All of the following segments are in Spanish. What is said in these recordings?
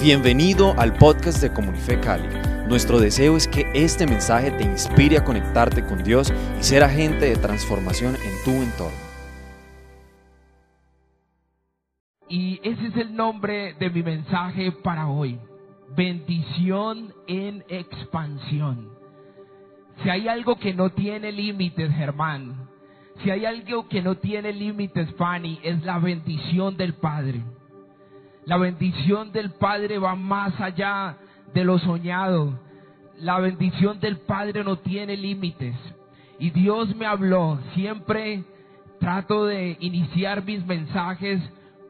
Bienvenido al podcast de Comunife Cali. Nuestro deseo es que este mensaje te inspire a conectarte con Dios y ser agente de transformación en tu entorno. Y ese es el nombre de mi mensaje para hoy. Bendición en expansión. Si hay algo que no tiene límites, Germán, si hay algo que no tiene límites, Fanny, es la bendición del Padre. La bendición del Padre va más allá de lo soñado. La bendición del Padre no tiene límites. Y Dios me habló. Siempre trato de iniciar mis mensajes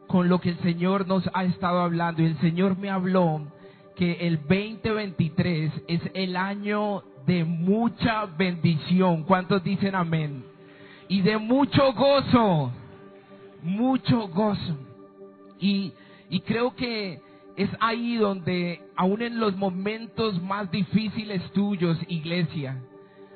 con lo que el Señor nos ha estado hablando. Y el Señor me habló que el 2023 es el año de mucha bendición. ¿Cuántos dicen amén? Y de mucho gozo. Mucho gozo. Y, y creo que es ahí donde, aún en los momentos más difíciles tuyos, iglesia,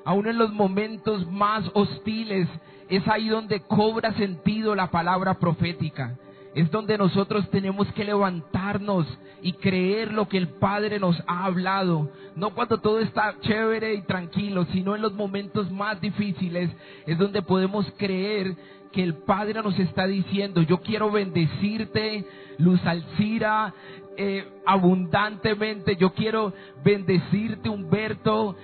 aún en los momentos más hostiles, es ahí donde cobra sentido la palabra profética. Es donde nosotros tenemos que levantarnos y creer lo que el Padre nos ha hablado. No cuando todo está chévere y tranquilo, sino en los momentos más difíciles es donde podemos creer que el Padre nos está diciendo, yo quiero bendecirte, Luz Alcira, eh, abundantemente, yo quiero bendecirte, Humberto,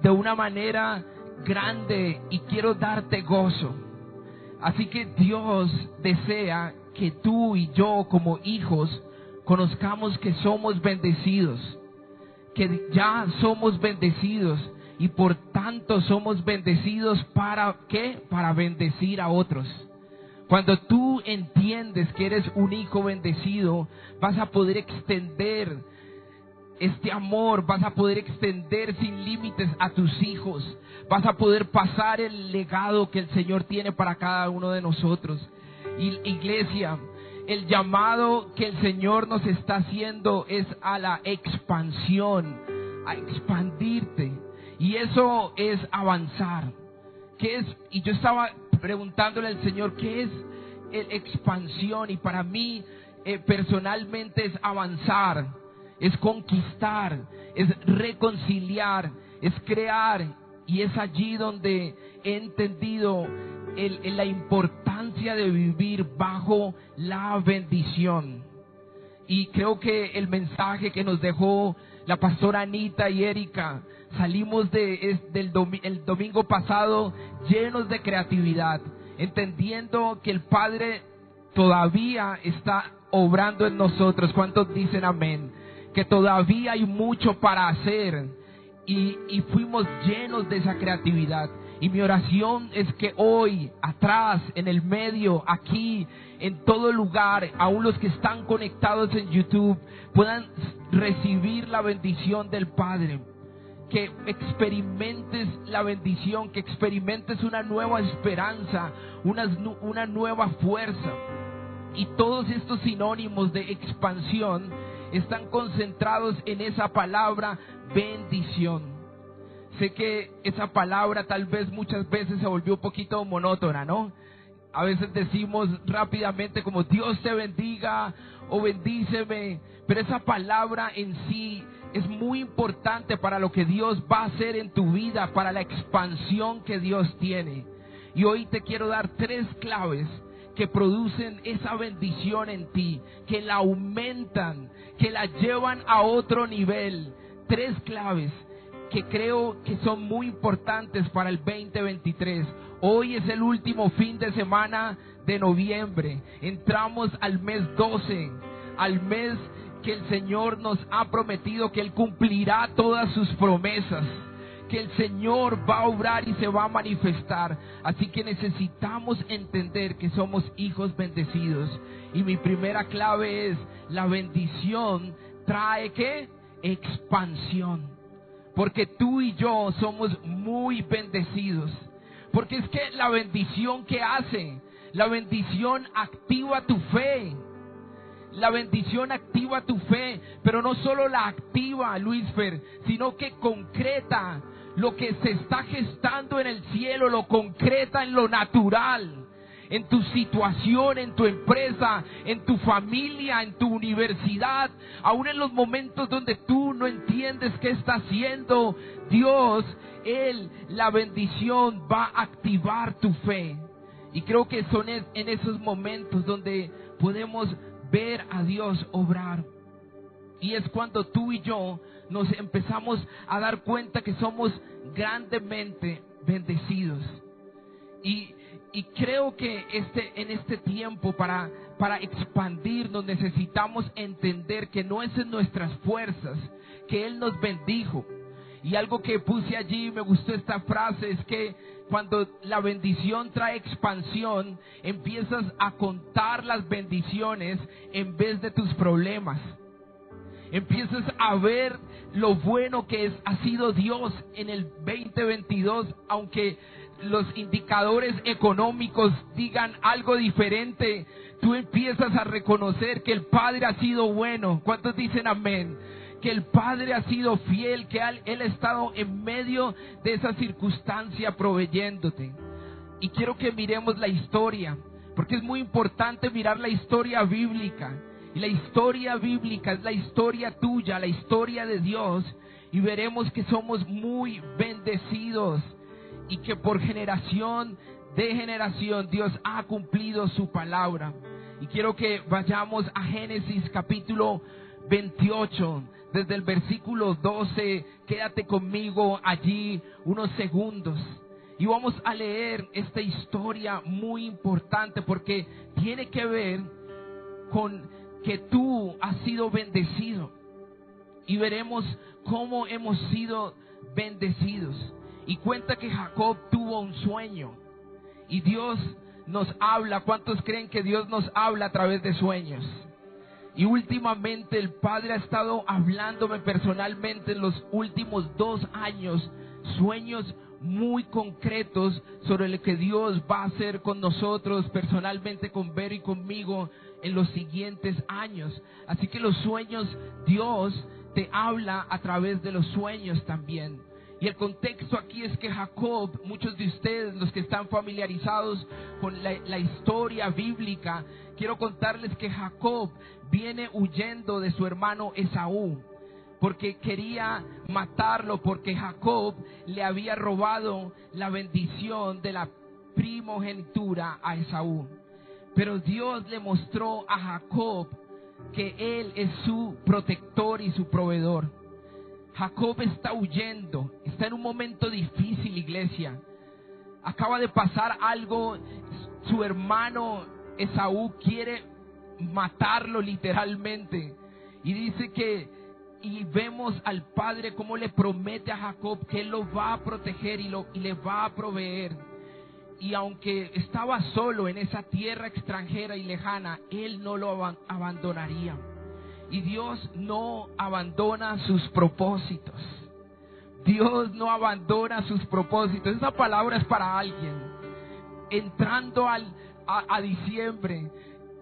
de una manera grande y quiero darte gozo. Así que Dios desea que tú y yo como hijos conozcamos que somos bendecidos, que ya somos bendecidos y por tanto somos bendecidos para qué? Para bendecir a otros. Cuando tú entiendes que eres un hijo bendecido, vas a poder extender este amor, vas a poder extender sin límites a tus hijos, vas a poder pasar el legado que el Señor tiene para cada uno de nosotros. Iglesia, el llamado que el Señor nos está haciendo es a la expansión, a expandirte. Y eso es avanzar. ¿Qué es? Y yo estaba preguntándole al Señor, ¿qué es el expansión? Y para mí eh, personalmente es avanzar, es conquistar, es reconciliar, es crear. Y es allí donde he entendido el, la importancia de vivir bajo la bendición. Y creo que el mensaje que nos dejó la pastora Anita y Erika, salimos de, del el domingo pasado llenos de creatividad, entendiendo que el Padre todavía está obrando en nosotros. ¿Cuántos dicen amén? Que todavía hay mucho para hacer. Y fuimos llenos de esa creatividad. Y mi oración es que hoy, atrás, en el medio, aquí, en todo lugar, aún los que están conectados en YouTube, puedan recibir la bendición del Padre. Que experimentes la bendición, que experimentes una nueva esperanza, una, una nueva fuerza. Y todos estos sinónimos de expansión están concentrados en esa palabra bendición. Sé que esa palabra tal vez muchas veces se volvió un poquito monótona, ¿no? A veces decimos rápidamente como Dios te bendiga o bendíceme, pero esa palabra en sí es muy importante para lo que Dios va a hacer en tu vida, para la expansión que Dios tiene. Y hoy te quiero dar tres claves que producen esa bendición en ti, que la aumentan, que la llevan a otro nivel. Tres claves que creo que son muy importantes para el 2023. Hoy es el último fin de semana de noviembre. Entramos al mes 12, al mes que el Señor nos ha prometido que Él cumplirá todas sus promesas que el Señor va a obrar y se va a manifestar. Así que necesitamos entender que somos hijos bendecidos. Y mi primera clave es, la bendición trae qué? Expansión. Porque tú y yo somos muy bendecidos. Porque es que la bendición que hace, la bendición activa tu fe. La bendición activa tu fe, pero no solo la activa, Luisfer, sino que concreta lo que se está gestando en el cielo, lo concreta en lo natural. En tu situación, en tu empresa, en tu familia, en tu universidad, aún en los momentos donde tú no entiendes qué está haciendo, Dios, Él, la bendición va a activar tu fe. Y creo que son en esos momentos donde podemos ver a Dios obrar. Y es cuando tú y yo nos empezamos a dar cuenta que somos grandemente bendecidos. Y, y creo que este, en este tiempo para, para expandirnos necesitamos entender que no es en nuestras fuerzas, que Él nos bendijo. Y algo que puse allí, me gustó esta frase, es que cuando la bendición trae expansión, empiezas a contar las bendiciones en vez de tus problemas. Empiezas a ver lo bueno que es, ha sido Dios en el 2022, aunque los indicadores económicos digan algo diferente, tú empiezas a reconocer que el Padre ha sido bueno. ¿Cuántos dicen amén? Que el Padre ha sido fiel, que Él ha estado en medio de esa circunstancia proveyéndote. Y quiero que miremos la historia, porque es muy importante mirar la historia bíblica. Y la historia bíblica es la historia tuya, la historia de Dios. Y veremos que somos muy bendecidos y que por generación de generación Dios ha cumplido su palabra. Y quiero que vayamos a Génesis capítulo 28, desde el versículo 12. Quédate conmigo allí unos segundos. Y vamos a leer esta historia muy importante porque tiene que ver con que tú has sido bendecido. Y veremos cómo hemos sido bendecidos. Y cuenta que Jacob tuvo un sueño. Y Dios nos habla. ¿Cuántos creen que Dios nos habla a través de sueños? Y últimamente el Padre ha estado hablándome personalmente en los últimos dos años. Sueños muy concretos sobre lo que Dios va a hacer con nosotros, personalmente con Vero y conmigo en los siguientes años. Así que los sueños, Dios te habla a través de los sueños también. Y el contexto aquí es que Jacob, muchos de ustedes, los que están familiarizados con la, historia bíblica, quiero contarles que Jacob viene huyendo de su hermano Esaú porque quería matarlo, porque Jacob le había robado la bendición de la primogenitura a Esaú. Pero Dios le mostró a Jacob que Él es su protector y su proveedor. Jacob está huyendo, está en un momento difícil, iglesia. Acaba de pasar algo, su hermano Esaú quiere matarlo literalmente. Y dice que, y vemos al padre como le promete a Jacob que él lo va a proteger y, lo, y le va a proveer. Y aunque estaba solo en esa tierra extranjera y lejana, él no lo abandonaría. Y Dios no abandona sus propósitos. Dios no abandona sus propósitos. Esa palabra es para alguien. Entrando al, a, diciembre,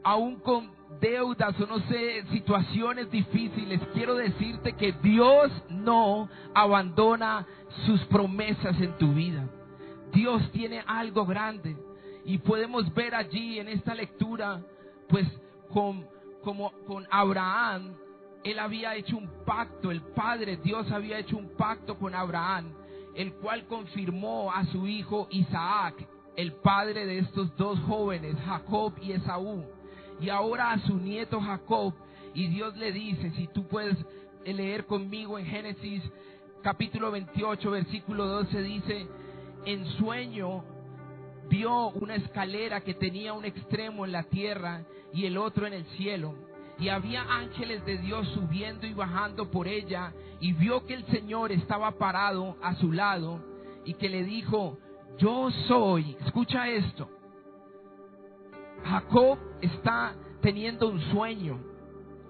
aún con deudas o no sé, situaciones difíciles, quiero decirte que Dios no abandona sus promesas en tu vida. Dios tiene algo grande y podemos ver allí en esta lectura, pues con como con Abraham, él había hecho un pacto, el Padre Dios había hecho un pacto con Abraham, el cual confirmó a su hijo Isaac, el padre de estos dos jóvenes, Jacob y Esaú, y ahora a su nieto Jacob, y Dios le dice, si tú puedes leer conmigo en Génesis capítulo 28, versículo 12, dice, en sueño vio una escalera que tenía un extremo en la tierra y el otro en el cielo. Y había ángeles de Dios subiendo y bajando por ella, y vio que el Señor estaba parado a su lado, y que le dijo, yo soy, escucha esto, Jacob está teniendo un sueño,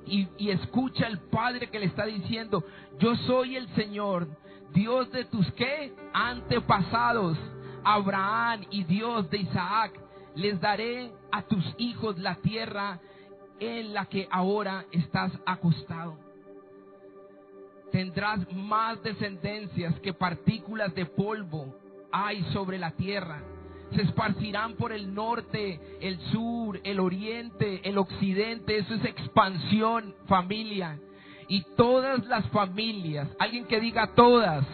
y, y escucha el Padre que le está diciendo, yo soy el Señor, Dios de tus qué? Antepasados, Abraham y Dios de Isaac. Les daré a tus hijos la tierra en la que ahora estás acostado. Tendrás más descendencias que partículas de polvo hay sobre la tierra. se esparcirán por el norte, el sur, el oriente, el occidente. Eso es expansión, familia. Y todas las familias, alguien que diga todas,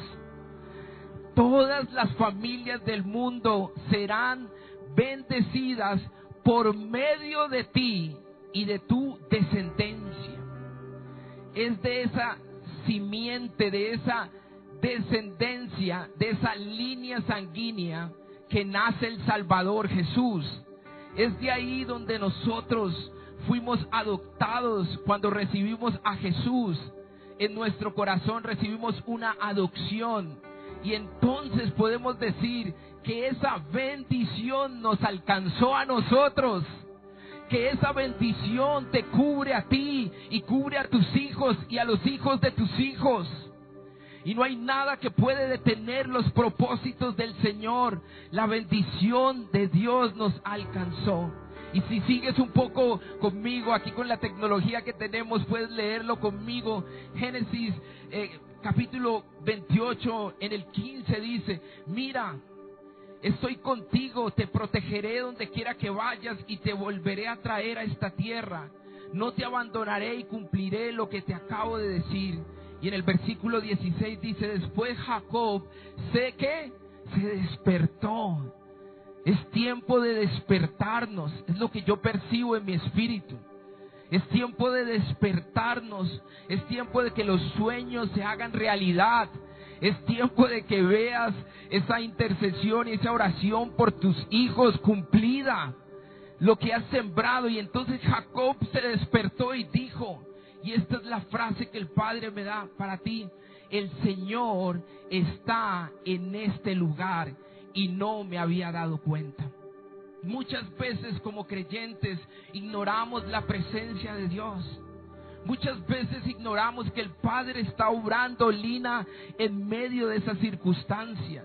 todas las familias del mundo serán bendecidas por medio de ti y de tu descendencia. Es de esa simiente, de esa descendencia, de esa línea sanguínea que nace el Salvador Jesús. Es de ahí donde nosotros fuimos adoptados cuando recibimos a Jesús. En nuestro corazón recibimos una adopción. Y entonces podemos decir que esa bendición nos alcanzó a nosotros. Que esa bendición te cubre a ti y cubre a tus hijos y a los hijos de tus hijos. Y no hay nada que puede detener los propósitos del Señor. La bendición de Dios nos alcanzó. Y si sigues un poco conmigo aquí con la tecnología que tenemos, puedes leerlo conmigo. Génesis eh, capítulo 28 en el 15 dice, mira, estoy contigo, te protegeré donde quiera que vayas y te volveré a traer a esta tierra. No te abandonaré y cumpliré lo que te acabo de decir. Y en el versículo 16 dice, después Jacob, sé que se despertó. Es tiempo de despertarnos, es lo que yo percibo en mi espíritu. Es tiempo de despertarnos, es tiempo de que los sueños se hagan realidad. Es tiempo de que veas esa intercesión y esa oración por tus hijos cumplida. Lo que has sembrado. Y entonces Jacob se despertó y dijo, y esta es la frase que el Padre me da para ti. El Señor está en este lugar y no me había dado cuenta. Muchas veces como creyentes ignoramos la presencia de Dios. Muchas veces ignoramos que el Padre está obrando lina en medio de esa circunstancia.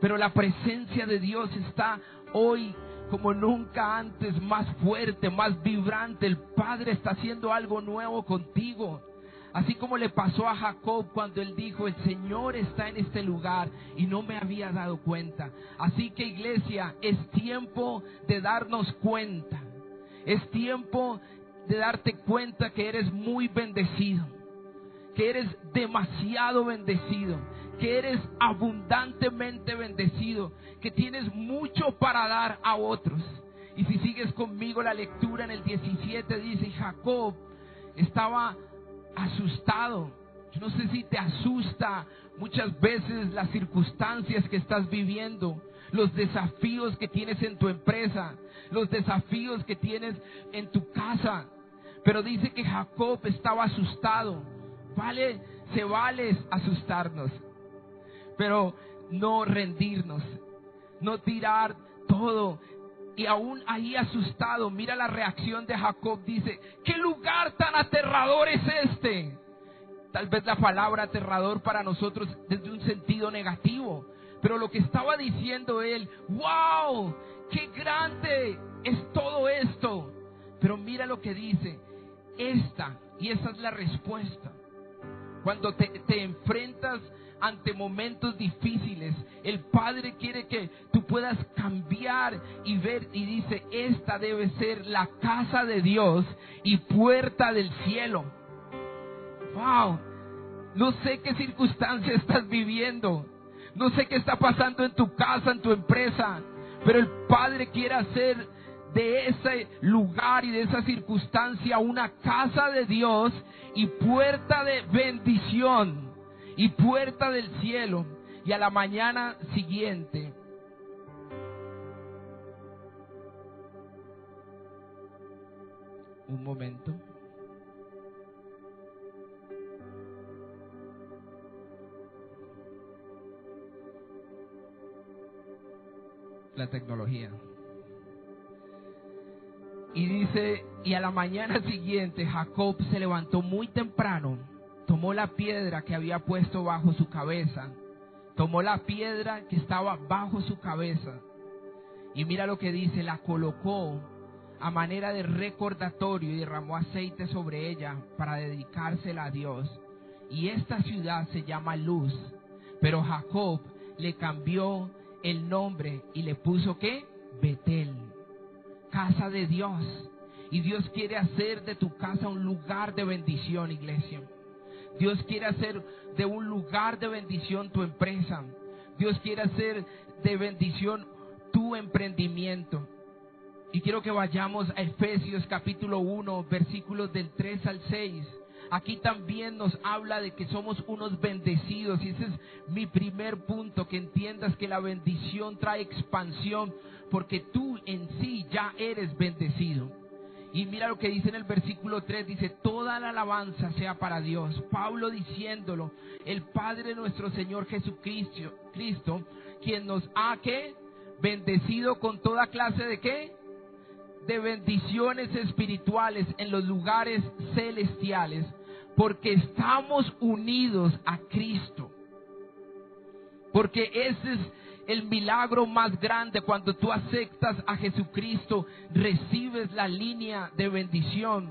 Pero la presencia de Dios está hoy como nunca antes, más fuerte, más vibrante. El Padre está haciendo algo nuevo contigo. Así como le pasó a Jacob cuando él dijo, el Señor está en este lugar y no me había dado cuenta. Así que iglesia, es tiempo de darnos cuenta. Es tiempo de darte cuenta que eres muy bendecido. Que eres demasiado bendecido. Que eres abundantemente bendecido que tienes mucho para dar a otros. Y si sigues conmigo la lectura en el 17 dice, Jacob estaba asustado. No sé si te asusta muchas veces las circunstancias que estás viviendo, los desafíos que tienes en tu empresa, los desafíos que tienes en tu casa. Pero dice que Jacob estaba asustado. Vale, se vale asustarnos, pero no rendirnos no tirar todo. Y aún ahí asustado, mira la reacción de Jacob, dice, ¿qué lugar tan aterrador es este? Tal vez la palabra aterrador para nosotros desde un sentido negativo, pero lo que estaba diciendo él, wow, qué grande es todo esto. Pero mira lo que dice, esta, y esa es la respuesta. Cuando te, te enfrentas ante momentos difíciles. El Padre quiere que tú puedas cambiar y ver y dice, esta debe ser la casa de Dios y puerta del cielo. Wow, no sé qué circunstancia estás viviendo. No sé qué está pasando en tu casa, en tu empresa. Pero el Padre quiere hacer de ese lugar y de esa circunstancia una casa de Dios y puerta de bendición y puerta del cielo. Y a la mañana siguiente, un momento. La tecnología. Y a la mañana siguiente Jacob se levantó muy temprano tomó la piedra que había puesto bajo su cabeza, tomó la piedra que estaba bajo su cabeza y mira lo que dice, la colocó a manera de recordatorio y derramó aceite sobre ella para dedicársela a Dios. Y esta ciudad se llama Luz, pero Jacob le cambió el nombre y le puso qué? Betel, casa de Dios. Y Dios quiere hacer de tu casa un lugar de bendición, iglesia. Dios quiere hacer de un lugar de bendición tu empresa. Dios quiere hacer de bendición tu emprendimiento. Y quiero que vayamos a Efesios capítulo 1, versículos del 3 al 6. Aquí también nos habla de que somos unos bendecidos y ese es mi primer punto, que entiendas que la bendición trae expansión porque tú en sí ya eres bendecido. Y mira lo que dice en el versículo 3, dice, toda la alabanza sea para Dios. Pablo diciéndolo, el Padre de nuestro Señor Jesucristo, Cristo, quien nos ha que bendecido con toda clase de qué? De bendiciones espirituales en los lugares celestiales, porque estamos unidos a Cristo. Porque ese es el milagro más grande cuando tú aceptas a Jesucristo, recibes la línea de bendición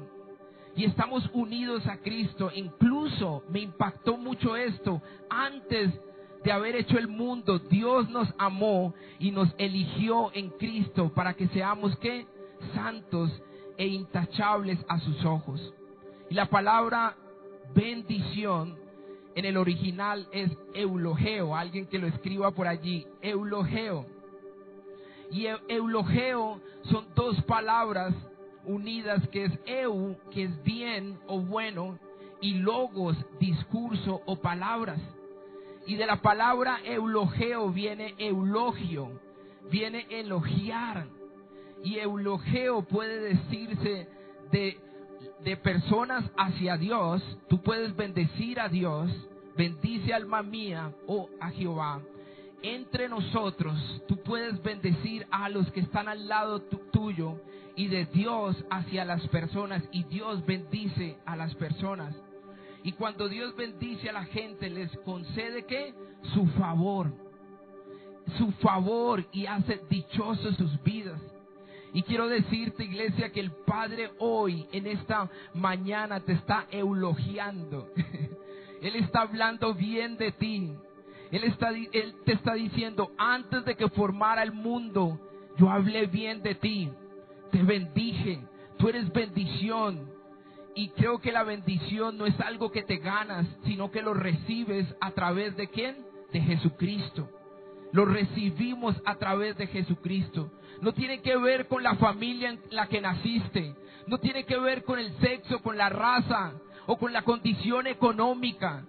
y estamos unidos a Cristo. Incluso me impactó mucho esto. Antes de haber hecho el mundo, Dios nos amó y nos eligió en Cristo para que seamos que santos e intachables a sus ojos. Y la palabra bendición en el original es eulogeo, alguien que lo escriba por allí, eulogeo. Y eulogeo son dos palabras unidas que es eu, que es bien o bueno, y logos, discurso o palabras. Y de la palabra eulogeo viene eulogio, viene elogiar. Y eulogeo puede decirse de de personas hacia Dios, tú puedes bendecir a Dios, bendice alma mía o a Jehová. Entre nosotros, tú puedes bendecir a los que están al lado tuyo y de Dios hacia las personas y Dios bendice a las personas. Y cuando Dios bendice a la gente, les concede que su favor, su favor y hace dichosos sus vidas. Y quiero decirte, iglesia, que el Padre hoy, en esta mañana, te está eulogiando. Él está hablando bien de ti. Él, está, él te está diciendo, antes de que formara el mundo, yo hablé bien de ti. Te bendije. Tú eres bendición. Y creo que la bendición no es algo que te ganas, sino que lo recibes a través de quién? De Jesucristo. Lo recibimos a través de Jesucristo no tiene que ver con la familia en la que naciste, no tiene que ver con el sexo, con la raza o con la condición económica.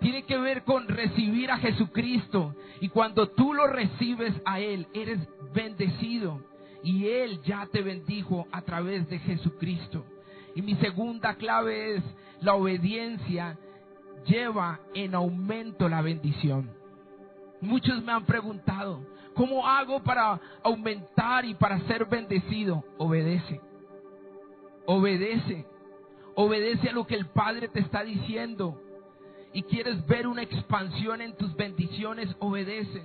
Tiene que ver con recibir a Jesucristo. Y cuando tú lo recibes a Él, eres bendecido. Y Él ya te bendijo a través de Jesucristo. Y mi segunda clave es, la obediencia lleva en aumento la bendición. Muchos me han preguntado, ¿Cómo hago para aumentar y para ser bendecido? Obedece. Obedece. Obedece a lo que el Padre te está diciendo. Y quieres ver una expansión en tus bendiciones, obedece.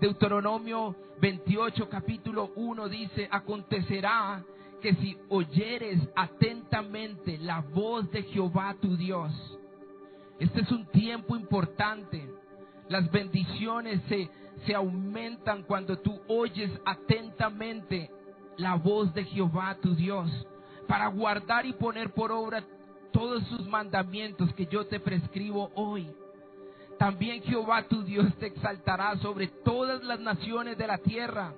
Deuteronomio 28, capítulo 1 dice, acontecerá que si oyeres atentamente la voz de Jehová tu Dios, este es un tiempo importante. Las bendiciones se, se aumentan cuando tú oyes atentamente la voz de Jehová tu Dios, para guardar y poner por obra todos sus mandamientos que yo te prescribo hoy. También Jehová tu Dios te exaltará sobre todas las naciones de la tierra.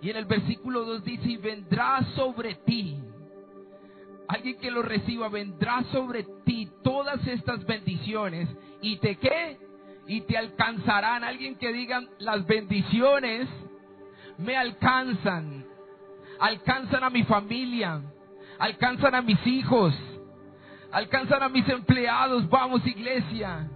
Y en el versículo 2 dice, y vendrá sobre ti. Alguien que lo reciba, vendrá sobre ti todas estas bendiciones. ¿Y te qué? Y te alcanzarán. Alguien que diga, las bendiciones me alcanzan, alcanzan a mi familia, alcanzan a mis hijos, alcanzan a mis empleados. Vamos iglesia.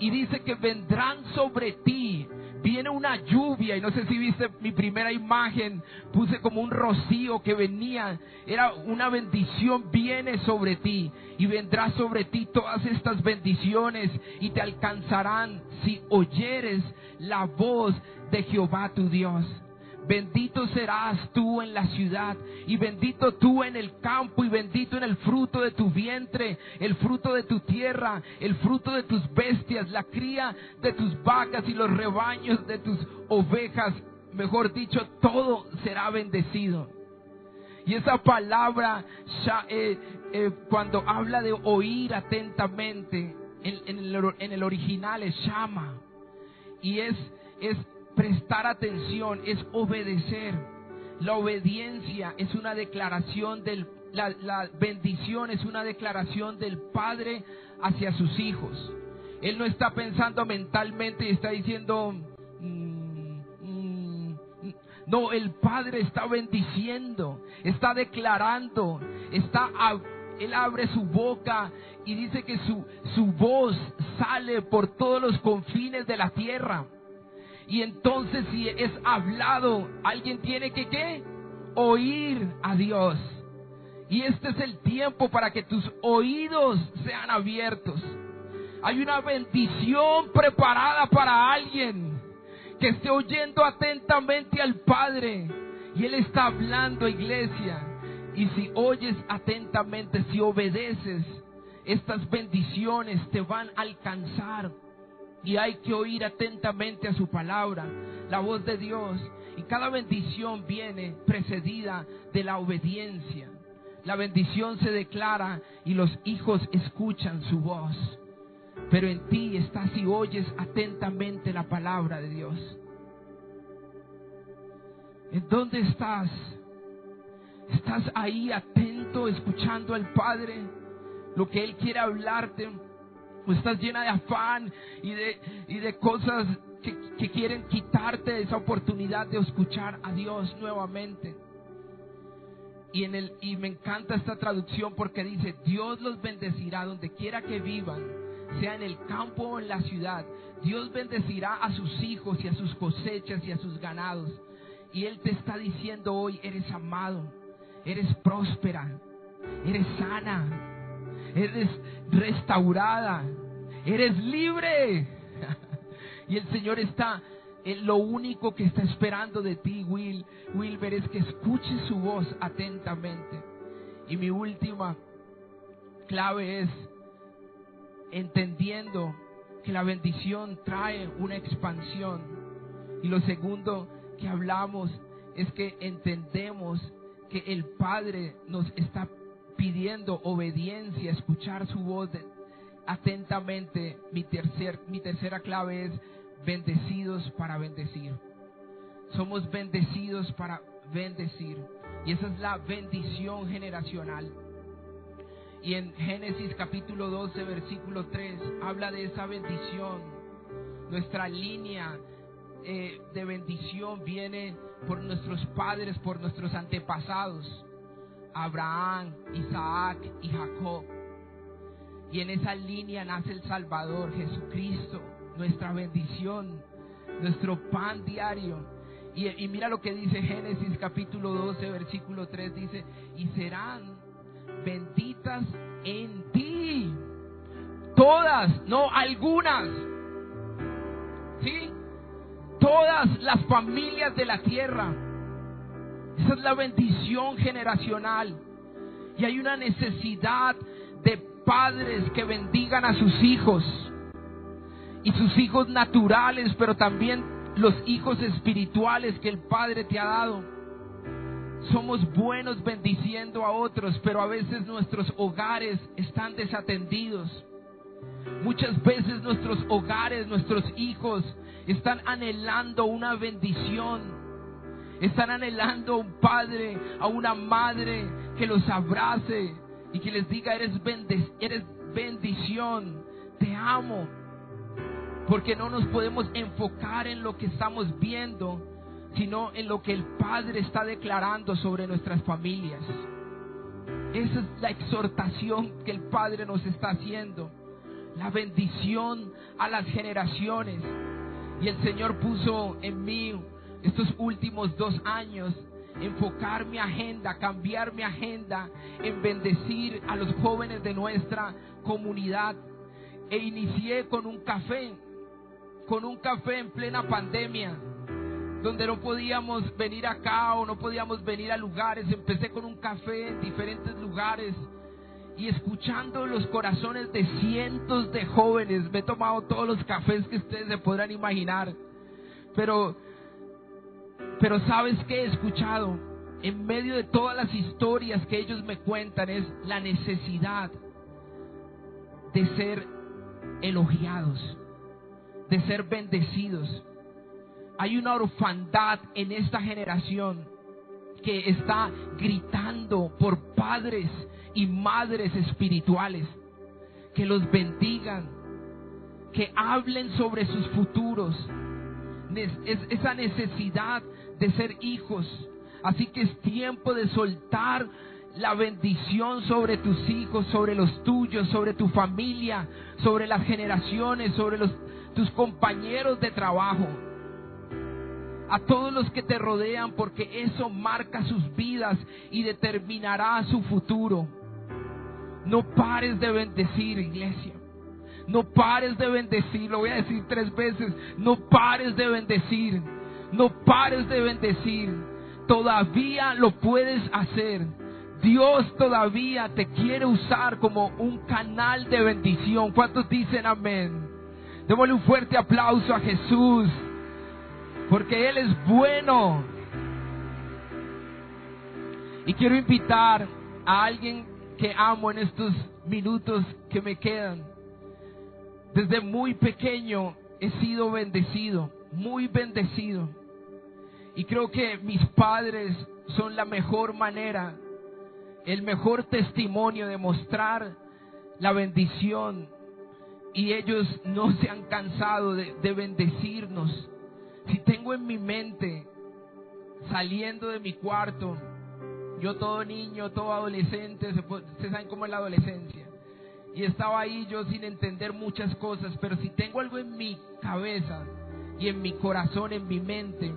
Y dice que vendrán sobre ti viene una lluvia y no sé si viste mi primera imagen, puse como un rocío que venía, era una bendición, viene sobre ti y vendrá sobre ti todas estas bendiciones y te alcanzarán si oyeres la voz de Jehová tu Dios. Bendito serás tú en la ciudad y bendito tú en el campo y bendito en el fruto de tu vientre, el fruto de tu tierra, el fruto de tus bestias, la cría de tus vacas y los rebaños de tus ovejas. Mejor dicho, todo será bendecido. Y esa palabra, eh, eh, cuando habla de oír atentamente, en, el, original es llama. Y es, es prestar atención, es obedecer. La obediencia es una declaración del, la, bendición es una declaración del Padre hacia sus hijos. Él no está pensando mentalmente y está diciendo, mm, mm, no, el Padre está bendiciendo, está declarando, está, Él abre su boca y dice que su, su voz sale por todos los confines de la tierra. Y entonces si es hablado, alguien tiene que qué? Oír a Dios. Y este es el tiempo para que tus oídos sean abiertos. Hay una bendición preparada para alguien que esté oyendo atentamente al Padre. Y Él está hablando, iglesia. Y si oyes atentamente, si obedeces, estas bendiciones te van a alcanzar y hay que oír atentamente a su palabra, la voz de Dios. Y cada bendición viene precedida de la obediencia. La bendición se declara y los hijos escuchan su voz. Pero en ti estás y oyes atentamente la palabra de Dios. ¿En dónde estás? ¿Estás ahí atento, escuchando al Padre? Lo que Él quiere hablarte estás llena de afán y de, y de cosas que, que quieren quitarte esa oportunidad de escuchar a Dios nuevamente. Y, en el, y me encanta esta traducción porque dice, Dios los bendecirá donde quiera que vivan, sea en el campo o en la ciudad. Dios bendecirá a sus hijos y a sus cosechas y a sus ganados. Y Él te está diciendo hoy, eres amado, eres próspera, eres sana, eres restaurada, eres libre. y el Señor está, lo único que está esperando de ti, Will, Wilber, es que escuches su voz atentamente. Y mi última clave es entendiendo que la bendición trae una expansión. Y lo segundo que hablamos es que entendemos que el Padre nos está pidiendo obediencia, escuchar su voz atentamente. Mi, tercer, mi tercera clave es bendecidos para bendecir. Somos bendecidos para bendecir. Y esa es la bendición generacional. Y en Génesis capítulo 12, versículo 3, habla de esa bendición. Nuestra línea eh, de bendición viene por nuestros padres, por nuestros antepasados. Abraham, Isaac y Jacob. Y en esa línea nace el Salvador, Jesucristo, nuestra bendición, nuestro pan diario. Y, mira lo que dice Génesis capítulo 12, versículo 3, dice, y serán benditas en ti. Todas, no algunas. ¿Sí? Todas las familias de la tierra esa es la bendición generacional. Y hay una necesidad de padres que bendigan a sus hijos. Y sus hijos naturales, pero también los hijos espirituales que el Padre te ha dado. Somos buenos bendiciendo a otros, pero a veces nuestros hogares están desatendidos. Muchas veces nuestros hogares, nuestros hijos están anhelando una bendición, están anhelando a un padre, a una madre que los abrace y que les diga, eres, eres bendición, te amo. Porque no nos podemos enfocar en lo que estamos viendo, sino en lo que el Padre está declarando sobre nuestras familias. Esa es la exhortación que el Padre nos está haciendo. La bendición a las generaciones. Y el Señor puso en mí estos últimos dos años enfocar mi agenda, cambiar mi agenda en bendecir a los jóvenes de nuestra comunidad. E inicié con un café, con un café en plena pandemia. donde no podíamos venir acá o no podíamos venir a lugares. Empecé con un café en diferentes lugares y escuchando los corazones de cientos de jóvenes. Me he tomado todos los cafés que ustedes se podrán imaginar. Pero, pero sabes qué he escuchado en medio de todas las historias que ellos me cuentan es la necesidad de ser elogiados, de ser bendecidos. Hay una orfandad en esta generación que está gritando por padres y madres espirituales que los bendigan, que hablen sobre sus futuros, es esa necesidad de ser hijos. Así que es tiempo de soltar la bendición sobre tus hijos, sobre los tuyos, sobre tu familia, sobre las generaciones, sobre tus compañeros de trabajo. A todos los que te rodean, porque eso marca sus vidas y determinará su futuro. No pares de bendecir, iglesia. No pares de bendecir, lo voy a decir tres veces. No pares de bendecir. No pares de bendecir. Todavía lo puedes hacer Dios todavía te quiere usar como un canal de bendición. ¿Cuántos dicen amén? Démosle un fuerte aplauso a Jesús, porque Él es bueno. Y quiero invitar a alguien que amo en estos minutos que me quedan. Desde muy pequeño he sido bendecido, muy bendecido. Y creo que mis padres son la mejor manera el mejor testimonio de mostrar la bendición y ellos no se han cansado de, bendecirnos. Si tengo en mi mente, saliendo de mi cuarto, yo todo niño, todo adolescente, se saben cómo es la adolescencia, y estaba ahí yo sin entender muchas cosas, pero si tengo algo en mi cabeza y en mi corazón, en mi mente,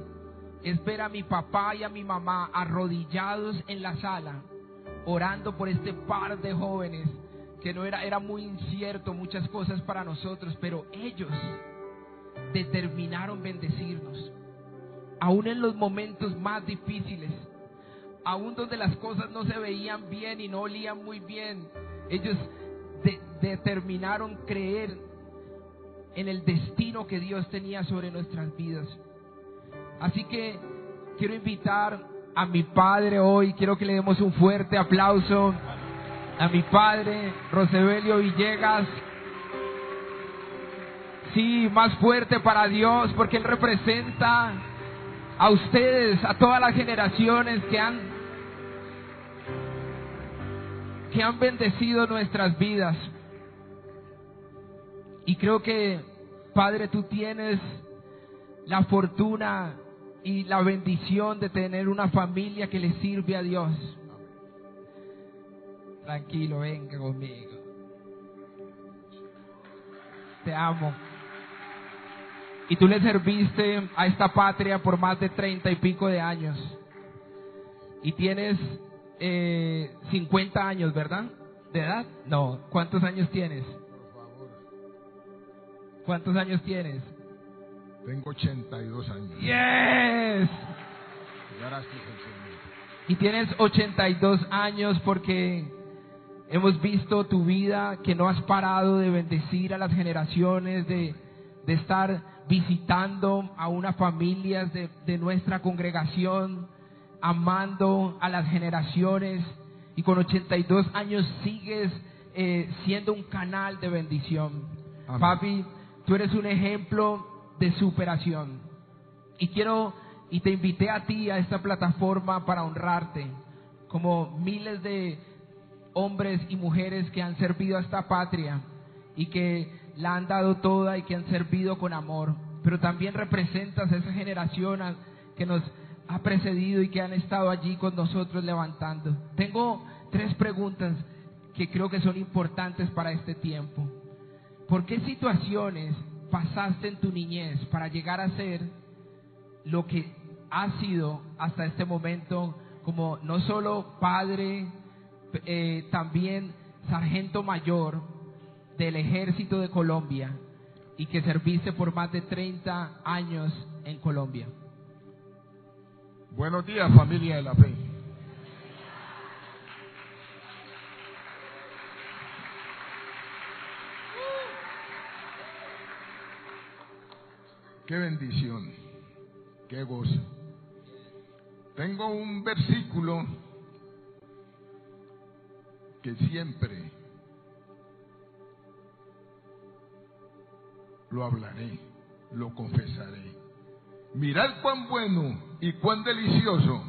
es ver a mi papá y a mi mamá arrodillados en la sala orando por este par de jóvenes que no era, era muy incierto muchas cosas para nosotros, pero ellos determinaron bendecirnos, aún en los momentos más difíciles, aún donde las cosas no se veían bien y no olían muy bien, ellos determinaron creer en el destino que Dios tenía sobre nuestras vidas. Así que quiero invitar a mi padre hoy. Quiero que le demos un fuerte aplauso a mi padre, Rosebelio Villegas. Sí, más fuerte para Dios, porque Él representa a ustedes, a todas las generaciones que han, que han bendecido nuestras vidas. Y creo que, Padre, tú tienes la fortuna y la bendición de tener una familia que le sirve a Dios. Tranquilo, venga conmigo. Te amo. Y tú le serviste a esta patria por más de treinta y pico de años. Y tienes eh, 50 años, ¿verdad? ¿De edad? No. ¿Cuántos años tienes? ¿Cuántos años tienes? Tengo 82 años. Yes. Y tienes 82 años porque hemos visto tu vida, que no has parado de bendecir a las generaciones, de, de estar visitando a unas familias de, de, nuestra congregación, amando a las generaciones. Y con 82 años sigues eh, siendo un canal de bendición. Papi, tú eres un ejemplo de superación. Y quiero, y te invité a ti a esta plataforma para honrarte, como miles de hombres y mujeres que han servido a esta patria y que la han dado toda y que han servido con amor. Pero también representas a esa generación que nos ha precedido y que han estado allí con nosotros levantando. Tengo tres preguntas que creo que son importantes para este tiempo. ¿Por qué situaciones pasaste en tu niñez para llegar a ser lo que has sido hasta este momento como no solo padre, eh, también sargento mayor del ejército de Colombia y que serviste por más de 30 años en Colombia. Buenos días, familia de la fe. Qué bendición, qué gozo. Tengo un versículo que siempre lo hablaré, lo confesaré. Mirad cuán bueno y cuán delicioso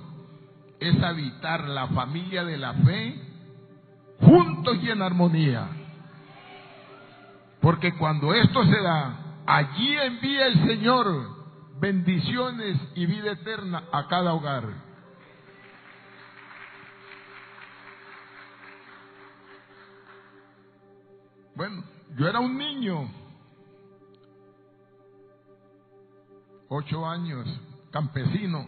es habitar la familia de la fe juntos y en armonía. Porque cuando esto se da, allí envía el Señor bendiciones y vida eterna a cada hogar. Bueno, yo era un niño, ocho años, campesino.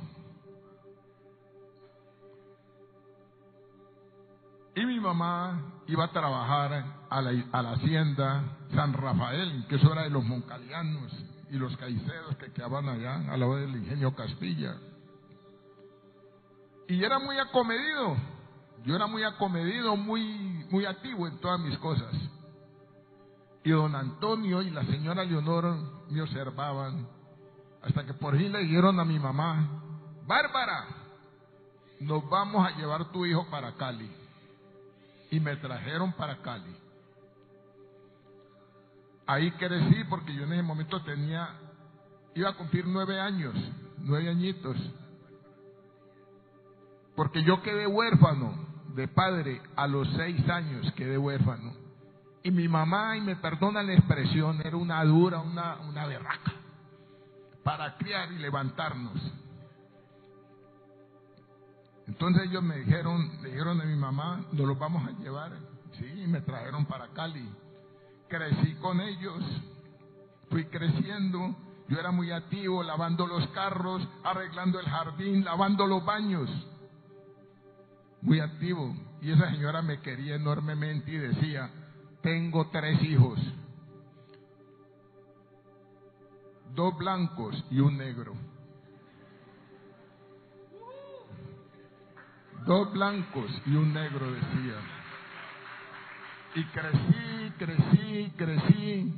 Y mi mamá iba a trabajar a la, hacienda San Rafael, que eso era de los moncalianos y los caicedos que quedaban allá, a la vez del ingenio Castilla. Y era muy acomedido, yo era muy acomedido, muy, muy activo en todas mis cosas. Y don Antonio y la señora Leonor me observaban hasta que por fin le dijeron a mi mamá, Bárbara, nos vamos a llevar tu hijo para Cali. Y me trajeron para Cali. Ahí crecí porque yo en ese momento tenía, iba a cumplir nueve años, nueve añitos. Porque yo quedé huérfano de padre a los seis años, quedé huérfano. Y mi mamá, y me perdona la expresión, era una dura, una, una berraca, para criar y levantarnos. Entonces ellos me dijeron, le dijeron a mi mamá, nos los vamos a llevar. Sí, y me trajeron para Cali. Crecí con ellos, fui creciendo. Yo era muy activo, lavando los carros, arreglando el jardín, lavando los baños. Muy activo. Y esa señora me quería enormemente y decía, tengo tres hijos, dos blancos y un negro. Dos blancos y un negro, decía. Y crecí, crecí, crecí,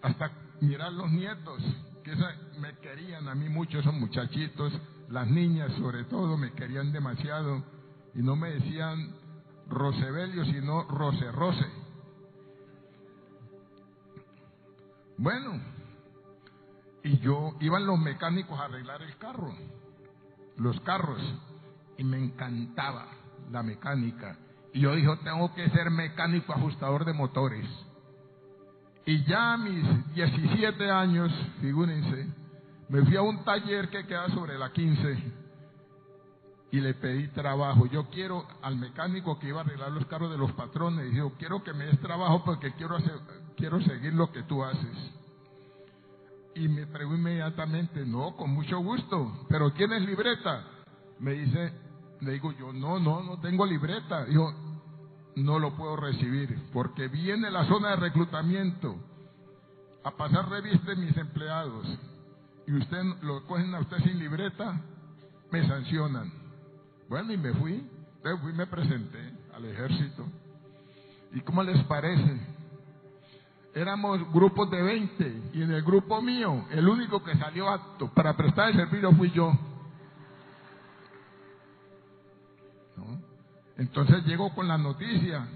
hasta mirar los nietos, que esa, me querían a mí mucho esos muchachitos, las niñas sobre todo me querían demasiado, y no me decían Rosebelio, sino Rose Rose. Bueno, y yo iban los mecánicos a arreglar el carro, los carros, y me encantaba la mecánica. Y yo dije, tengo que ser mecánico ajustador de motores. Y ya a mis 17 años, figúrense, me fui a un taller que queda sobre la 15 y le pedí trabajo. Yo quiero al mecánico que iba a arreglar los carros de los patrones, dijo, quiero que me des trabajo porque quiero, hacer, quiero seguir lo que tú haces. Y me preguntó inmediatamente, no, con mucho gusto, pero ¿tienes libreta? Me dice, le digo yo, no, no, no tengo libreta. Dijo, no lo puedo recibir porque viene la zona de reclutamiento a pasar revista mis empleados y usted lo cogen a usted sin libreta, me sancionan. Bueno, y me fui, entonces fui y me presenté al ejército. ¿Y cómo les parece? Éramos grupos de 20 y en el grupo mío, el único que salió apto para prestar el servicio fui yo. ¿No? Entonces llego con la noticia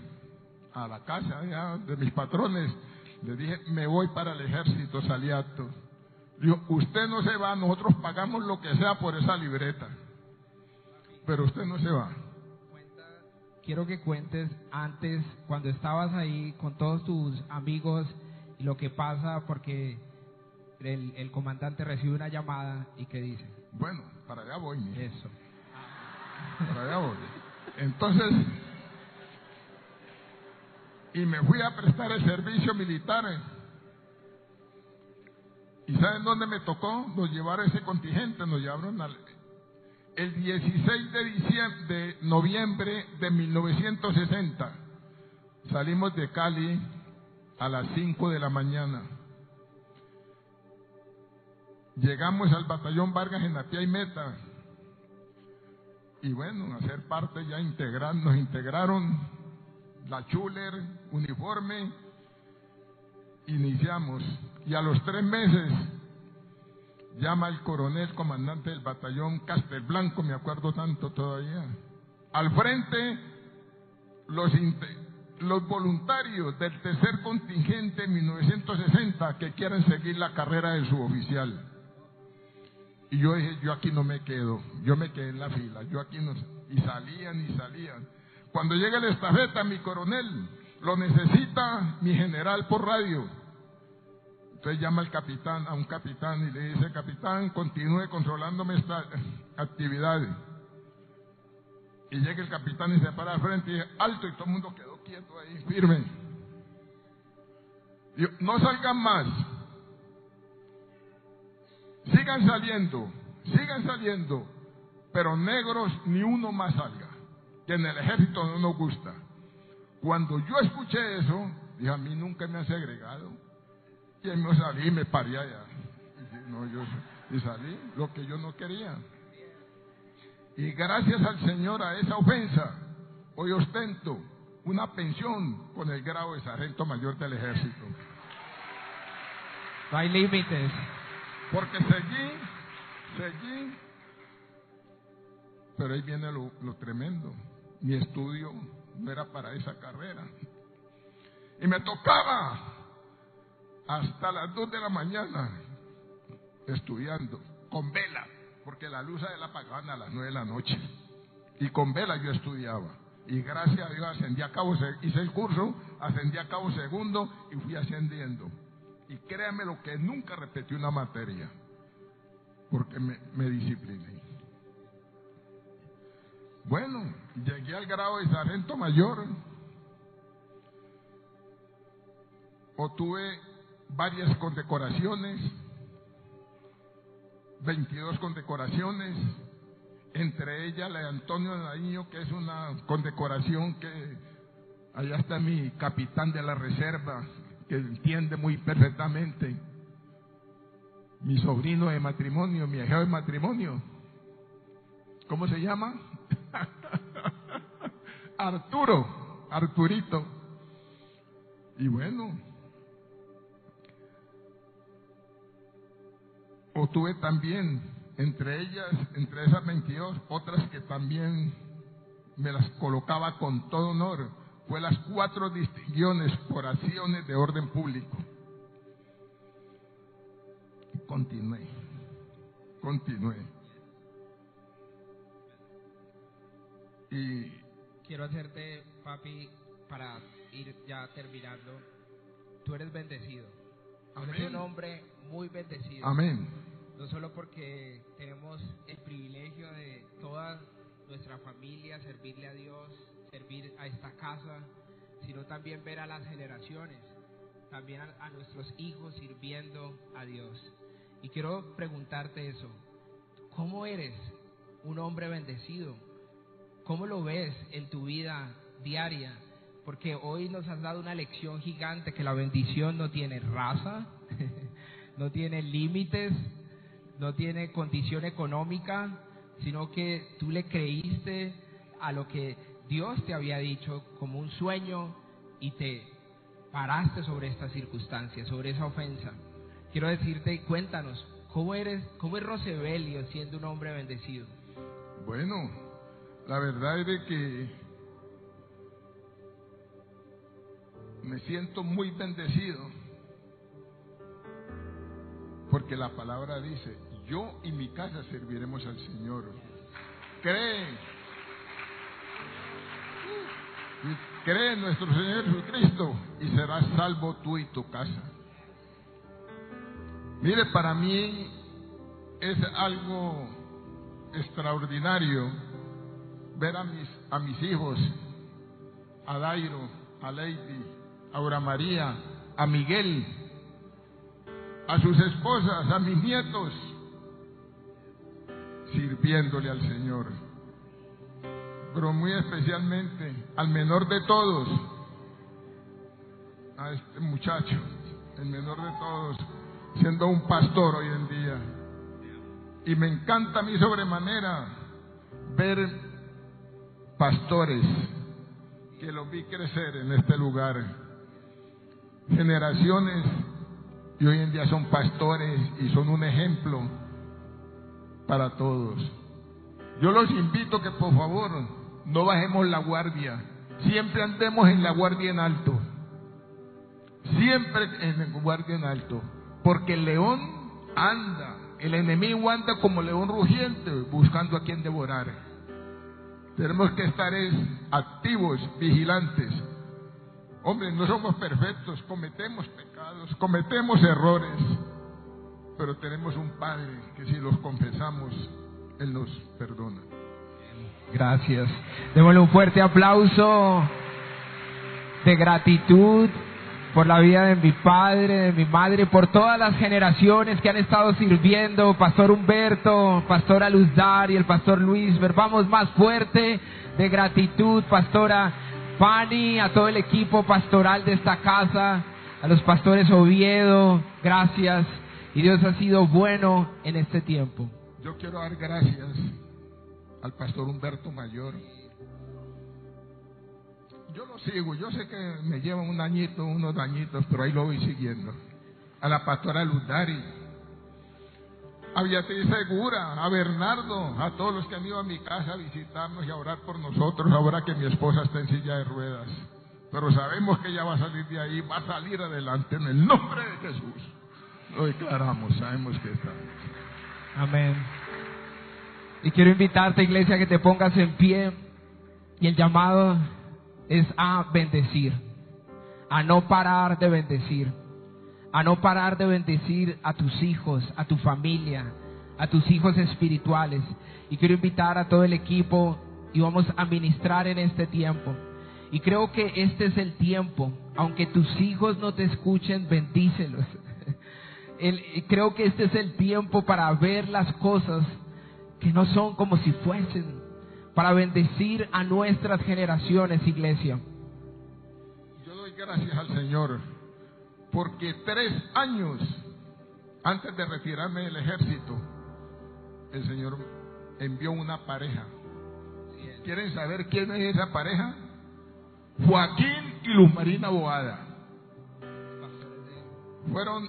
a la casa ya, de mis patrones. Le dije, me voy para el ejército, salí apto. Digo, usted no se va, nosotros pagamos lo que sea por esa libreta. Pero usted no se va. Quiero que cuentes antes, cuando estabas ahí con todos tus amigos y lo que pasa porque el, el comandante recibe una llamada y que dice. Bueno, para allá voy. Eso. Para allá voy. Entonces, y me fui a prestar el servicio militar. ¿Y saben dónde me tocó? Nos llevaron ese contingente, nos llevaron al, el 16 de diciembre, de noviembre de 1960. Salimos de Cali a las 5 de la mañana. Llegamos al batallón Vargas en la Pia y Meta. Y bueno, hacer parte ya integrar, nos integraron la chuler, uniforme, iniciamos y a los tres meses llama el coronel comandante del batallón Castelblanco, me acuerdo tanto todavía, al frente los, los voluntarios del tercer contingente 1960 que quieren seguir la carrera de su oficial. Y yo dije, yo aquí no me quedo, yo me quedé en la fila, yo aquí no... Y salían y salían. Cuando llega el estafeta, mi coronel, lo necesita mi general por radio. Entonces llama al capitán, a un capitán y le dice, capitán, continúe controlándome esta actividad. Y llega el capitán y se para al frente y dice, alto, y todo el mundo quedó quieto ahí, firme. No salgan más. Sigan saliendo, sigan saliendo, pero negros ni uno más salga, que en el ejército no nos gusta. Cuando yo escuché eso, dije, a mí nunca me han segregado. Y me salí y me paré allá. Y, no, yo, y salí lo que yo no quería. Y gracias al Señor a esa ofensa, hoy ostento una pensión con el grado de sargento mayor del ejército. No hay límites. Porque seguí, seguí. Pero ahí viene lo, lo tremendo. Mi estudio no era para esa carrera. Y me tocaba hasta las dos de la mañana estudiando con vela, porque la luz de la apagaban a las nueve de la noche. Y con vela yo estudiaba. Y gracias a Dios ascendí a cabo, hice el curso, ascendí a cabo segundo y fui ascendiendo. Y créame lo que nunca repetí una materia, porque me, discipliné. Bueno, llegué al grado de sargento mayor, obtuve varias condecoraciones, 22 condecoraciones, entre ellas la de Antonio Nariño, que es una condecoración que allá está mi capitán de la reserva, que entiende muy perfectamente, mi sobrino de matrimonio, mi hijo de matrimonio, ¿cómo se llama? Arturo, Arturito. Y bueno, obtuve también, entre ellas, entre esas 22, otras que también me las colocaba con todo honor, fue las cuatro distinciones por acciones de orden público. Continué, continué. Y quiero hacerte, papi, para ir ya terminando. Tú eres bendecido. Amén. Eres un hombre muy bendecido. Amén. No solo porque tenemos el privilegio de toda nuestra familia servirle a Dios, servir a esta casa, sino también ver a las generaciones, también a, a nuestros hijos sirviendo a Dios. Y quiero preguntarte eso, ¿cómo eres un hombre bendecido? ¿Cómo lo ves en tu vida diaria? Porque hoy nos has dado una lección gigante que la bendición no tiene raza, no tiene límites, no tiene condición económica, sino que tú le creíste a lo que Dios te había dicho como un sueño y te paraste sobre esta circunstancia, sobre esa ofensa. Quiero decirte, cuéntanos, ¿cómo eres, cómo es Rosebelio siendo un hombre bendecido? Bueno, la verdad es de que me siento muy bendecido porque la palabra dice, yo y mi casa serviremos al Señor. Cree, cree en nuestro Señor Jesucristo y serás salvo tú y tu casa. Mire, para mí es algo extraordinario ver a mis, a mis hijos, a Dairo, a Lady, a Aura María, a Miguel, a sus esposas, a mis nietos, sirviéndole al Señor. Pero muy especialmente al menor de todos, a este muchacho, el menor de todos, siendo un pastor hoy en día. Y me encanta a mí sobremanera ver pastores que los vi crecer en este lugar. Generaciones y hoy en día son pastores y son un ejemplo para todos. Yo los invito que por favor no bajemos la guardia, siempre andemos en la guardia en alto, siempre en la guardia en alto, porque el león anda, el enemigo anda como león rugiente buscando a quien devorar. Tenemos que estar activos, vigilantes. Hombre, no somos perfectos, cometemos pecados, cometemos errores, pero tenemos un Padre que si los confesamos, Él nos perdona. Gracias. Démosle un fuerte aplauso de gratitud por la vida de mi padre, de mi madre, por todas las generaciones que han estado sirviendo, Pastor Humberto, Pastora Luzdar y el Pastor Luis. Vamos más fuerte de gratitud, Pastora Fanny, a todo el equipo pastoral de esta casa, a los pastores Oviedo, gracias. Y Dios ha sido bueno en este tiempo. Yo quiero dar gracias al Pastor Humberto Mayor yo lo sigo, yo sé que me llevan un añito, unos añitos, pero ahí lo voy siguiendo. A la pastora Ludari, a Beatriz Segura, a Bernardo, a todos los que han ido a mi casa a visitarnos y a orar por nosotros, ahora que mi esposa está en silla de ruedas. Pero sabemos que ella va a salir de ahí, va a salir adelante en el nombre de Jesús. Lo declaramos, sabemos que está. Amén. Y quiero invitarte, iglesia, que te pongas en pie. Y el llamado es a bendecir, a no parar de bendecir, a no parar de bendecir a tus hijos, a tu familia, a tus hijos espirituales. Y quiero invitar a todo el equipo y vamos a ministrar en este tiempo. Y creo que este es el tiempo, aunque tus hijos no te escuchen, bendícelos. creo que este es el tiempo para ver las cosas que no son como si fuesen para bendecir a nuestras generaciones, iglesia. Yo doy gracias al Señor porque tres años antes de retirarme del ejército, el Señor envió una pareja. ¿Quieren saber quién es esa pareja? Joaquín y Luz Marina Boada. Fueron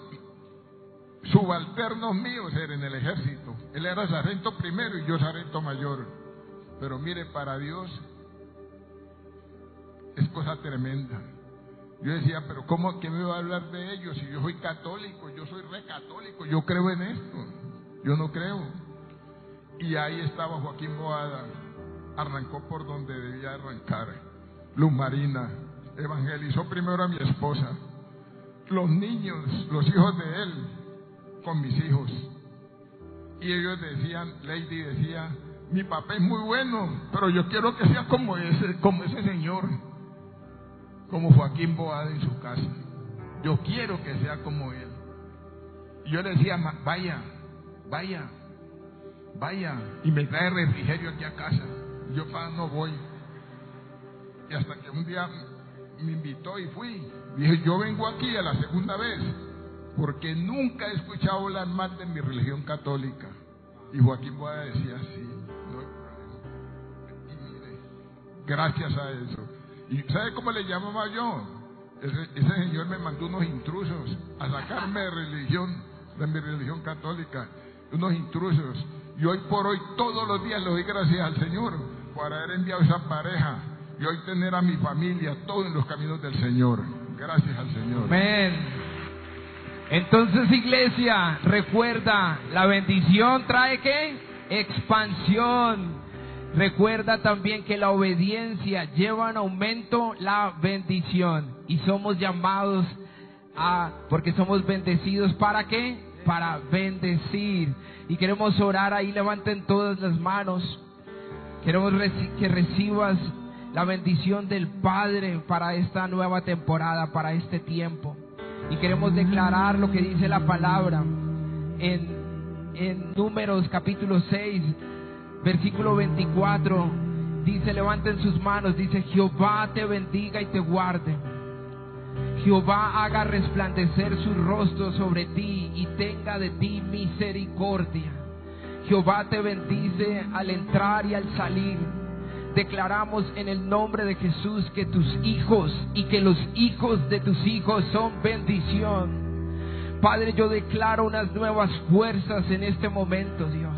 subalternos míos en el ejército. Él era sargento primero y yo sargento mayor. Pero mire, para Dios es cosa tremenda. Yo decía, pero ¿cómo que me va a hablar de ellos si yo soy católico? Yo soy re católico, yo creo en esto. Yo no creo. Y ahí estaba Joaquín Boada, arrancó por donde debía arrancar. Luz Marina evangelizó primero a mi esposa, los niños, los hijos de él, con mis hijos. Y ellos decían, Lady decía, mi papá es muy bueno, pero yo quiero que sea como ese, como ese señor, como Joaquín Boada en su casa. Yo quiero que sea como él. Y yo le decía, vaya, vaya, vaya, y me trae refrigerio aquí a casa. Yo para no voy. Y hasta que un día me invitó y fui. Dije, yo vengo aquí a la segunda vez, porque nunca he escuchado hablar mal de mi religión católica. Y Joaquín Boada decía, sí, gracias a eso. ¿Y sabe cómo le llamaba yo? Ese, señor me mandó unos intrusos a sacarme de religión, de mi religión católica, unos intrusos. Y hoy por hoy, todos los días le doy gracias al Señor por haber enviado esa pareja y hoy tener a mi familia todo en los caminos del Señor. Gracias al Señor. Amén. Entonces, iglesia, recuerda, la bendición trae qué? Expansión. Recuerda también que la obediencia lleva en aumento la bendición y somos llamados a, porque somos bendecidos, ¿para qué? Para bendecir. Y queremos orar ahí, levanten todas las manos. Queremos que recibas la bendición del Padre para esta nueva temporada, para este tiempo. Y queremos declarar lo que dice la palabra en, en Números capítulo 6 versículo 24, dice, levanten sus manos, dice, Jehová te bendiga y te guarde. Jehová haga resplandecer su rostro sobre ti y tenga de ti misericordia. Jehová te bendice al entrar y al salir. Declaramos en el nombre de Jesús que tus hijos y que los hijos de tus hijos son bendición. Padre, yo declaro unas nuevas fuerzas en este momento, Dios.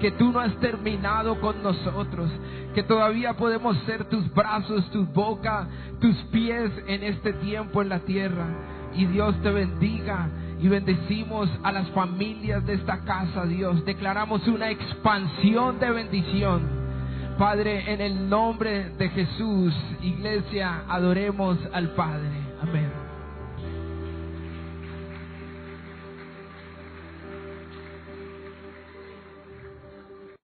Que tú no has terminado con nosotros, que todavía podemos ser tus brazos, tu boca, tus pies en este tiempo en la tierra. Y Dios te bendiga y bendecimos a las familias de esta casa, Dios. Declaramos una expansión de bendición. Padre, en el nombre de Jesús, iglesia, adoremos al Padre.